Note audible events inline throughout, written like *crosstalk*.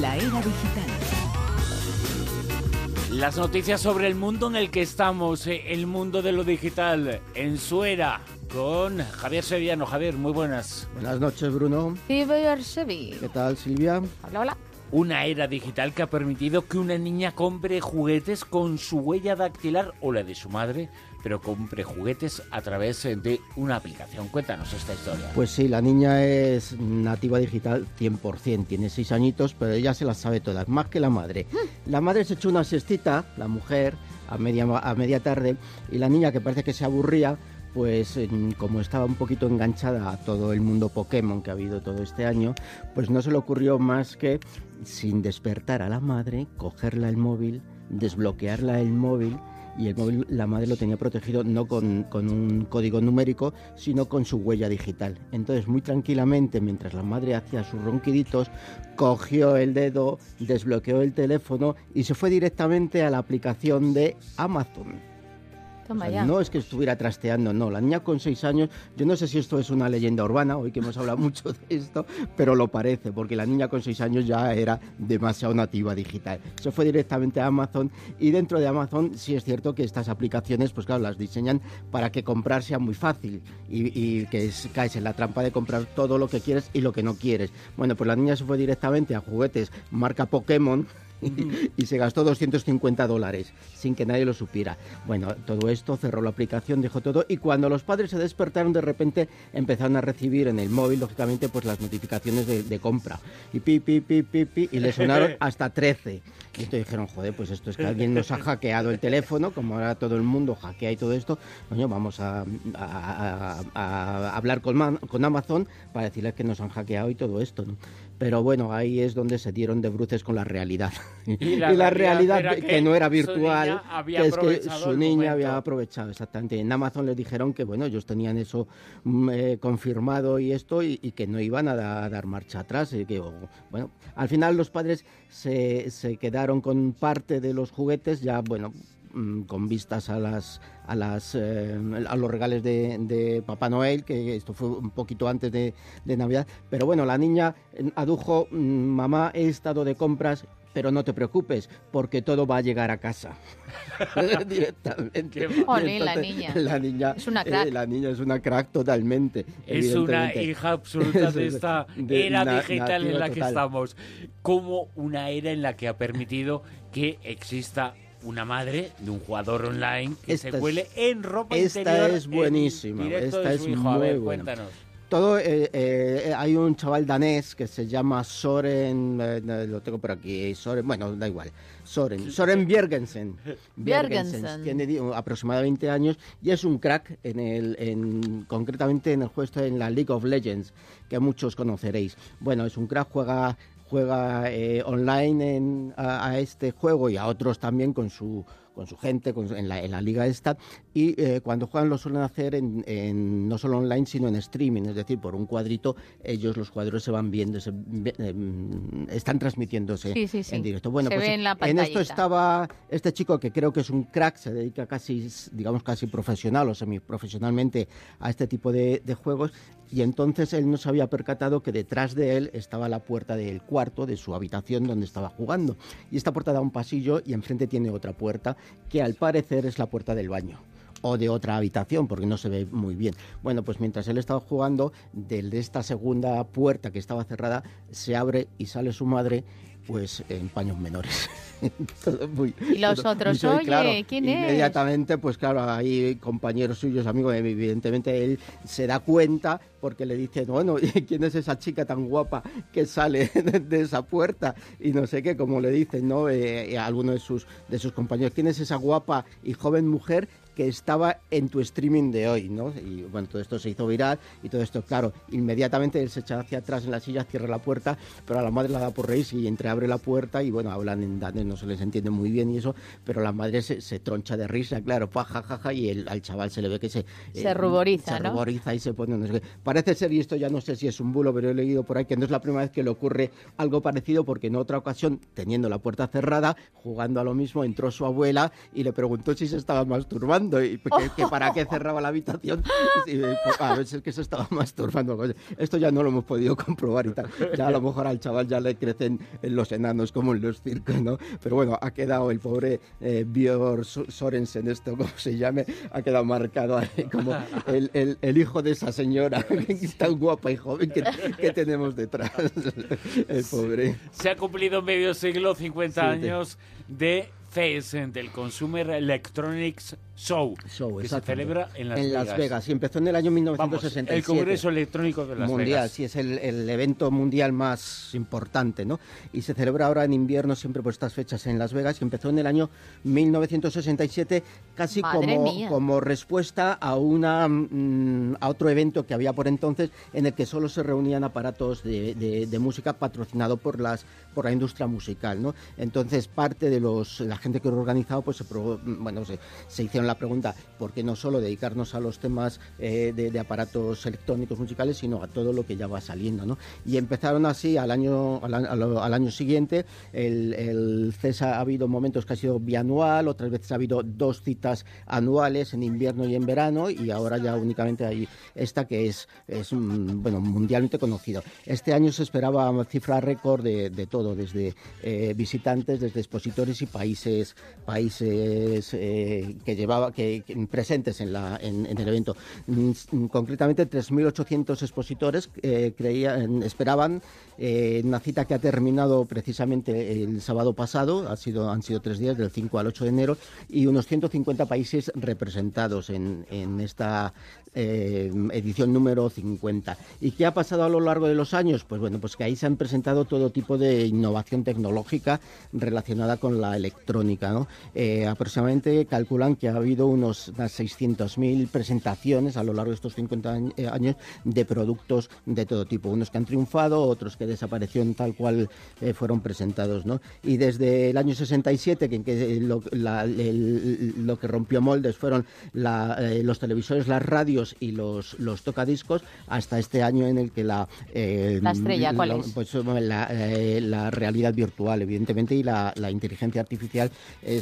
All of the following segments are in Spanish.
La era digital. Las noticias sobre el mundo en el que estamos, eh, el mundo de lo digital, en su era, con Javier Sevillano. Javier, muy buenas. Buenas noches, Bruno. ¿Qué tal, Silvia? Hola, hola. Una era digital que ha permitido que una niña compre juguetes con su huella dactilar o la de su madre, pero compre juguetes a través eh, de una aplicación. Cuéntanos esta historia. Pues sí, la niña es nativa digital 100%, tiene seis añitos, pero ella se las sabe todas, más que la madre. La madre se echó una siestita, la mujer, a media, a media tarde, y la niña, que parece que se aburría, pues como estaba un poquito enganchada a todo el mundo Pokémon que ha habido todo este año, pues no se le ocurrió más que, sin despertar a la madre, cogerla el móvil, desbloquearla el móvil y el móvil la madre lo tenía protegido no con, con, un código numérico, sino con su huella digital. Entonces, muy tranquilamente, mientras la madre hacía sus ronquiditos, cogió el dedo, desbloqueó el teléfono y se fue directamente a la aplicación de Amazon. No es que estuviera trasteando, no. La niña con seis años, yo no sé si esto es una leyenda urbana, hoy que hemos hablado *laughs* mucho de esto, pero lo parece, porque la niña con seis años ya era demasiado nativa digital. Se fue directamente a Amazon y dentro de Amazon sí es cierto que estas aplicaciones, pues claro, las diseñan para que comprar sea muy fácil y, que caes en la trampa de comprar todo lo que quieres y lo que no quieres. Bueno, pues la niña se fue directamente a juguetes marca Pokémon *laughs* y se gastó 250 dólares sin que nadie lo supiera. Bueno, todo esto cerró la aplicación, dejó todo y cuando los padres se despertaron de repente empezaron a recibir en el móvil, lógicamente, pues las notificaciones de, compra. Y pi, pi, pi, pi, pi, y le *laughs* sonaron hasta 13. Y entonces dijeron, joder, pues esto es que alguien nos ha *laughs* hackeado el teléfono, como ahora todo el mundo hackea y todo esto, coño, vamos a, hablar con, con Amazon para decirles que nos han hackeado y todo esto, ¿no? Pero bueno, ahí es donde se dieron de bruces con la realidad. *laughs* Y la, realidad, que, no era virtual, que es que su niña había aprovechado, exactamente. En Amazon les dijeron que, bueno, ellos tenían eso mm, eh, confirmado y esto, y, que no iban a, dar marcha atrás. Y que, bueno, al final los padres se, se quedaron con parte de los juguetes, ya, bueno, con vistas a las a las eh, a los regales de, Papá Noel que esto fue un poquito antes de, Navidad pero bueno la niña eh, adujo mm, mamá he estado de compras pero no te preocupes, porque todo va a llegar a casa. *laughs* *laughs* directamente. la niña. La niña es una crack. Eh, la niña es una crack totalmente. Es una hija *laughs* absoluta de esta era digital en la que estamos. Como una era en la que ha permitido que exista una madre de un jugador online que se cuele en ropa esta es buenísima. Esta es muy buena. Todo, eh, eh, hay un chaval danés que se llama Soren, eh, lo tengo por aquí, Soren, bueno, da igual, Soren, Soren *laughs* Bjergensen. Bjergensen. Tiene aproximadamente 20 años y es un crack, en el, en, concretamente en el juego en la League of Legends, que muchos conoceréis. Bueno, es un crack, juega juega eh, online a, este juego y a otros también con su con su gente en, la, en, la, liga esta y eh, cuando juegan lo suelen hacer en, no solo online sino en streaming, es decir, por un cuadrito ellos los cuadros se van viendo, se, eh, están transmitiéndose en directo. Bueno, pues en, esto estaba este chico que creo que es un crack, se dedica casi, digamos, casi profesional o semiprofesionalmente a este tipo de, de juegos y entonces él no se había percatado que detrás de él estaba la puerta del cuarto de su habitación donde estaba jugando. Y esta puerta da un pasillo y enfrente tiene otra puerta que al parecer es la puerta del baño o de otra habitación, porque no se ve muy bien. Bueno, pues mientras él estaba jugando, de esta segunda puerta que estaba cerrada, se abre y sale su madre, pues en paños menores. *laughs* y los otros, oye, ¿quién es? Inmediatamente, pues claro, hay compañeros suyos, amigos, evidentemente él se da cuenta porque le dice, bueno, *laughs* ¿quién es esa chica tan guapa que sale de esa puerta? Y no sé qué, como le dicen, ¿no? Eh, a alguno de sus, de sus compañeros, ¿quién es esa guapa y joven mujer que estaba en tu streaming de hoy, ¿no? Y bueno, todo esto se hizo viral y todo esto, claro, inmediatamente él se echa hacia atrás en la silla, cierra la puerta, pero a la madre la da por reír y entreabre la puerta y bueno, hablan en danés, no se les entiende muy bien y eso, pero la madre se, troncha de risa, claro, pa, ja, y el, al chaval se le ve que se... Se eh, ruboriza, Se ruboriza y se pone... No sé qué. Parece ser, y esto ya no sé si es un bulo, pero he leído por ahí que no es la primera vez que le ocurre algo parecido porque en otra ocasión, teniendo la puerta cerrada, jugando a lo mismo, entró su abuela y le preguntó si se estaba masturbando masturbando y que, para qué *laughs* cerraba la habitación. Y, pues, a veces que se estaba masturbando. Esto ya no lo hemos podido comprobar y tal. Ya a lo mejor al chaval ya le crecen los enanos como en los circos, ¿no? Pero bueno, ha quedado el pobre eh, Björn Sorensen, esto *laughs* como se llame, ha quedado marcado ahí como el, el, hijo de esa señora *laughs* tan guapa y joven que, que tenemos detrás. El pobre. Se ha cumplido medio siglo, 50 años de CES, del Consumer Electronics Show, que se celebra en Las en Las Vegas. Y empezó en el año 1967. el Congreso Electrónico de Las mundial, Vegas. sí, es el, el, evento mundial más importante, ¿no? Y se celebra ahora en invierno, siempre por estas fechas en Las Vegas, y empezó en el año 1967, casi como, como respuesta a, una, mm, a otro evento que había por entonces, en el que solo se reunían aparatos de, de, música patrocinado por, las, por la industria musical, ¿no? Entonces, parte de los, la gente que lo organizado, pues se, bueno, se, se hicieron la pregunta, ¿por qué no solo dedicarnos a los temas eh, de, aparatos electrónicos musicales, sino a todo lo que ya va saliendo? ¿no? Y empezaron así al año, al, año siguiente. El, el, CESA ha habido momentos que ha sido bianual, otras veces ha habido dos citas anuales en invierno y en verano, y ahora ya únicamente hay esta que es, es bueno, mundialmente conocido. Este año se esperaba cifra récord de, de todo, desde eh, visitantes, desde expositores y países, países eh, que llevan que, presentes en, el evento. Mm, concretamente, 3.800 expositores eh, creían, esperaban eh, una cita que ha terminado precisamente el sábado pasado, ha sido, han sido tres días, del 5 al 8 de enero, y unos 150 países representados en, esta eh, edición número 50. ¿Y qué ha pasado a lo largo de los años? Pues bueno, pues que ahí se han presentado todo tipo de innovación tecnológica relacionada con la electrónica. ¿no? Aproximadamente calculan que ha habido unos, unas 600.000 presentaciones a lo largo de estos 50 eh, años de productos de todo tipo. Unos que han triunfado, otros que desaparecieron tal cual fueron presentados. ¿no? Y desde el año 67, que, que lo, lo, que rompió moldes fueron los televisores, las radios, y los, los tocadiscos hasta este año en el que la... Eh, la estrella, ¿cuál es? Pues, eh, la, realidad virtual, evidentemente, y la, inteligencia artificial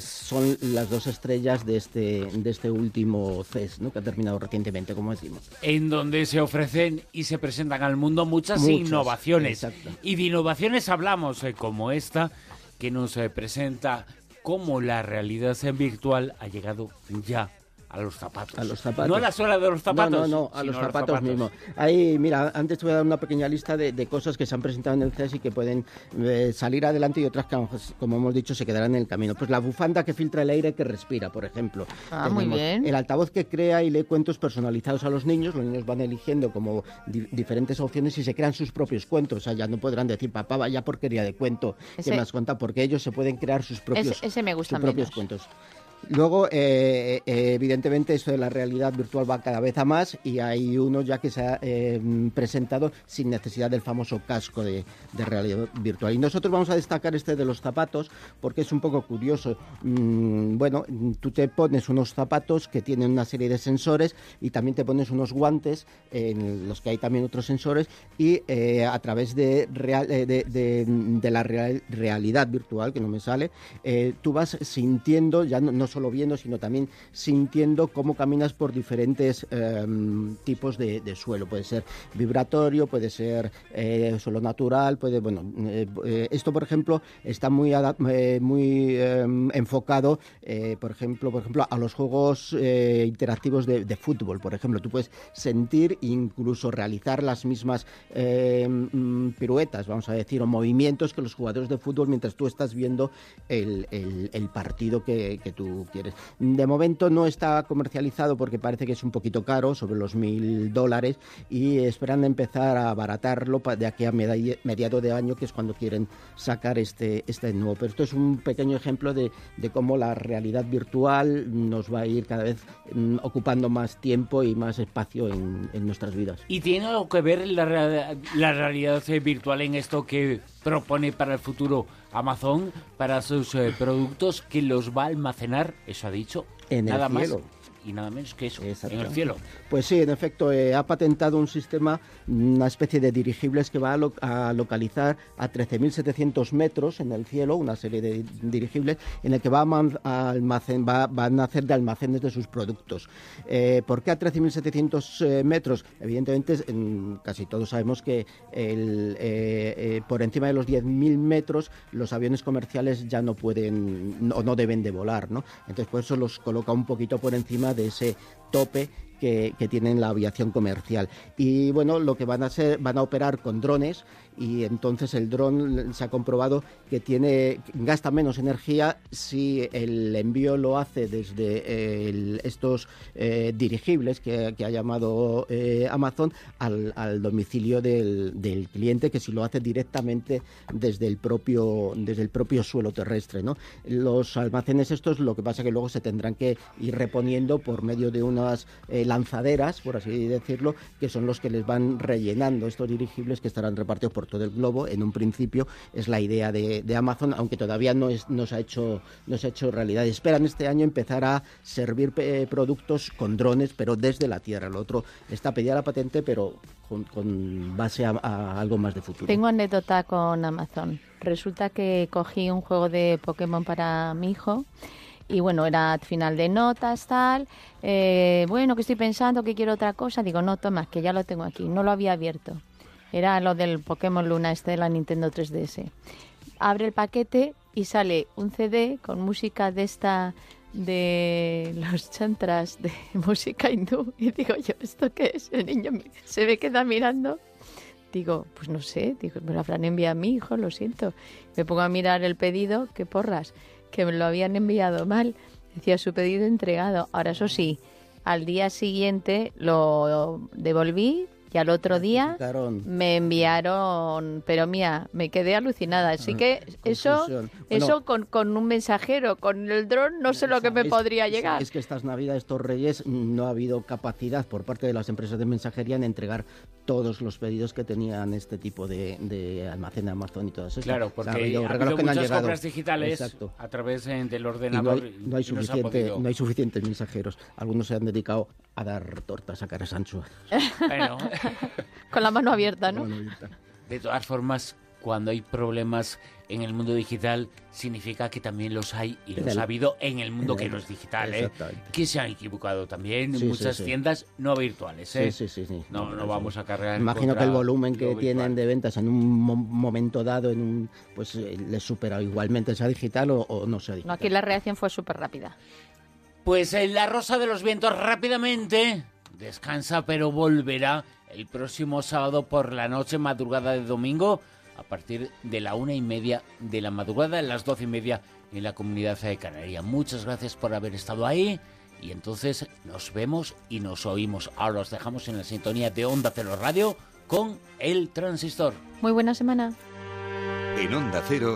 son las dos estrellas de este, de este último CES, ¿no? que ha terminado recientemente, como decimos. En donde se ofrecen y se presentan al mundo muchas, innovaciones. Y de innovaciones hablamos, eh, como esta, que nos presenta cómo la realidad virtual ha llegado ya a los zapatos. A los zapatos. No a la suela de los zapatos. No, no, a, los, zapatos mismos. Ahí, mira, antes te voy a dar una pequeña lista de, cosas que se han presentado en el CES y que pueden eh, salir adelante y otras que, como hemos dicho, se quedarán en el camino. Pues la bufanda que filtra el aire que respira, por ejemplo. Ah, muy bien. El altavoz que crea y lee cuentos personalizados a los niños. Los niños van eligiendo como diferentes opciones y se crean sus propios cuentos. O sea, ya no podrán decir, papá, vaya porquería de cuento que me has contado, porque ellos se pueden crear sus propios, ese, me gusta sus propios cuentos. Luego, eh, eh, evidentemente, esto de la realidad virtual va cada vez a más y hay uno ya que se ha eh, presentado sin necesidad del famoso casco de, realidad virtual. Y nosotros vamos a destacar este de los zapatos porque es un poco curioso. Mm, bueno, tú te pones unos zapatos que tienen una serie de sensores y también te pones unos guantes en los que hay también otros sensores y a través de, de, la realidad virtual, que no me sale, tú vas sintiendo, ya no solo viendo, sino también sintiendo cómo caminas por diferentes em, tipos de, suelo. Puede ser vibratorio, puede ser eh, suelo natural, puede, bueno, eh, eh, esto por ejemplo está muy, muy em, enfocado, por ejemplo, por ejemplo, a los juegos interactivos de, fútbol. Por ejemplo, tú puedes sentir, incluso realizar las mismas em, piruetas, vamos a decir, o movimientos que los jugadores de fútbol mientras tú estás viendo el, partido que, que tú De momento no está comercializado porque parece que es un poquito caro, sobre los mil dólares, y esperan empezar a abaratarlo de aquí a mediado de año, que es cuando quieren sacar este, este nuevo. Pero esto es un pequeño ejemplo de, cómo la realidad virtual nos va a ir cada vez mm, ocupando más tiempo y más espacio en, nuestras vidas. ¿Y tiene algo que ver la, la realidad virtual en esto que propone para el futuro Amazon para sus eh, productos que los va a almacenar, eso ha dicho, en nada el cielo. Y nada menos que eso, en el cielo. Pues sí, en efecto, eh, ha patentado un sistema, una especie de dirigibles que va a, localizar a 13.700 metros en el cielo, una serie de dirigibles, en el que va a, almacén, va, van a hacer de almacenes de sus productos. Eh, ¿Por qué a 13.700 eh, metros? Evidentemente, casi todos sabemos que el, por encima de los 10.000 metros los aviones comerciales ya no pueden o no deben de volar, ¿no? Entonces, por eso los coloca un poquito por encima de ese tope que, que, tienen la aviación comercial. Y bueno, lo que van a hacer, van a operar con drones y entonces el dron se ha comprobado que tiene gasta menos energía si el envío lo hace desde estos eh, dirigibles que, ha llamado eh, Amazon al, domicilio del, cliente que si lo hace directamente desde el propio desde el propio suelo terrestre ¿no? los almacenes estos lo que pasa que luego se tendrán que ir reponiendo por medio de eh, lanzaderas por así decirlo que son los que les van rellenando estos dirigibles que estarán repartidos por todo el globo, en un principio es la idea de, Amazon, aunque todavía no, es, se ha hecho, no se ha hecho realidad. Esperan este año empezar a servir eh, productos con drones, pero desde la Tierra. Lo otro está pedida la patente, pero con, base a, algo más de futuro. Tengo anécdota con Amazon. Resulta que cogí un juego de Pokémon para mi hijo y bueno, era final de notas, tal. Eh, bueno, que estoy pensando, que quiero otra cosa. Digo, no, toma, que ya lo tengo aquí. No lo había abierto. Era lo del Pokémon Luna este de la Nintendo 3DS. Abre el paquete y sale un CD con música de esta de los chantras de *laughs* música hindú y digo yo, ¿esto qué es? El niño se me queda mirando. Digo, pues no sé, digo, me lo habrán enviado a mi hijo, lo siento. Me pongo a mirar el pedido, qué porras, que me lo habían enviado mal. Decía su pedido entregado. Ahora eso sí, al día siguiente lo devolví, y al otro día me enviaron, pero mía, me quedé alucinada. Así ah, que eso, eso con, con, un mensajero, con el dron, no sé lo que me podría llegar. Es que estas Navidades, estos Reyes, no ha habido capacidad por parte de las empresas de mensajería en entregar todos los pedidos que tenían este tipo de, de almacén de Amazon y todas esas. Claro, porque ha habido, muchas compras digitales a través del ordenador. no hay, suficiente, no hay suficientes mensajeros. Algunos se han dedicado a dar tortas a cara Sancho. Bueno, *laughs* Con la mano abierta, ¿no? De todas formas, cuando hay problemas en el mundo digital, significa que también los hay y los ha habido en el mundo que no es digital, ¿eh? Que se han equivocado también en muchas tiendas no virtuales, ¿eh? Sí, sí, sí. No, no vamos a cargar. Imagino que el volumen que tienen de ventas en un momento dado, en un, pues eh, les supera igualmente, sea digital o, no sea digital. No, aquí la reacción fue súper rápida. Pues en La Rosa de los Vientos rápidamente descansa, pero volverá el próximo sábado por la noche, madrugada de domingo, a partir de la una y media de la madrugada, a las doce y media en la comunidad de Canarias. Muchas gracias por haber estado ahí y entonces nos vemos y nos oímos. Ahora os dejamos en la sintonía de Onda Cero Radio con el transistor. Muy buena semana. En Onda Cero.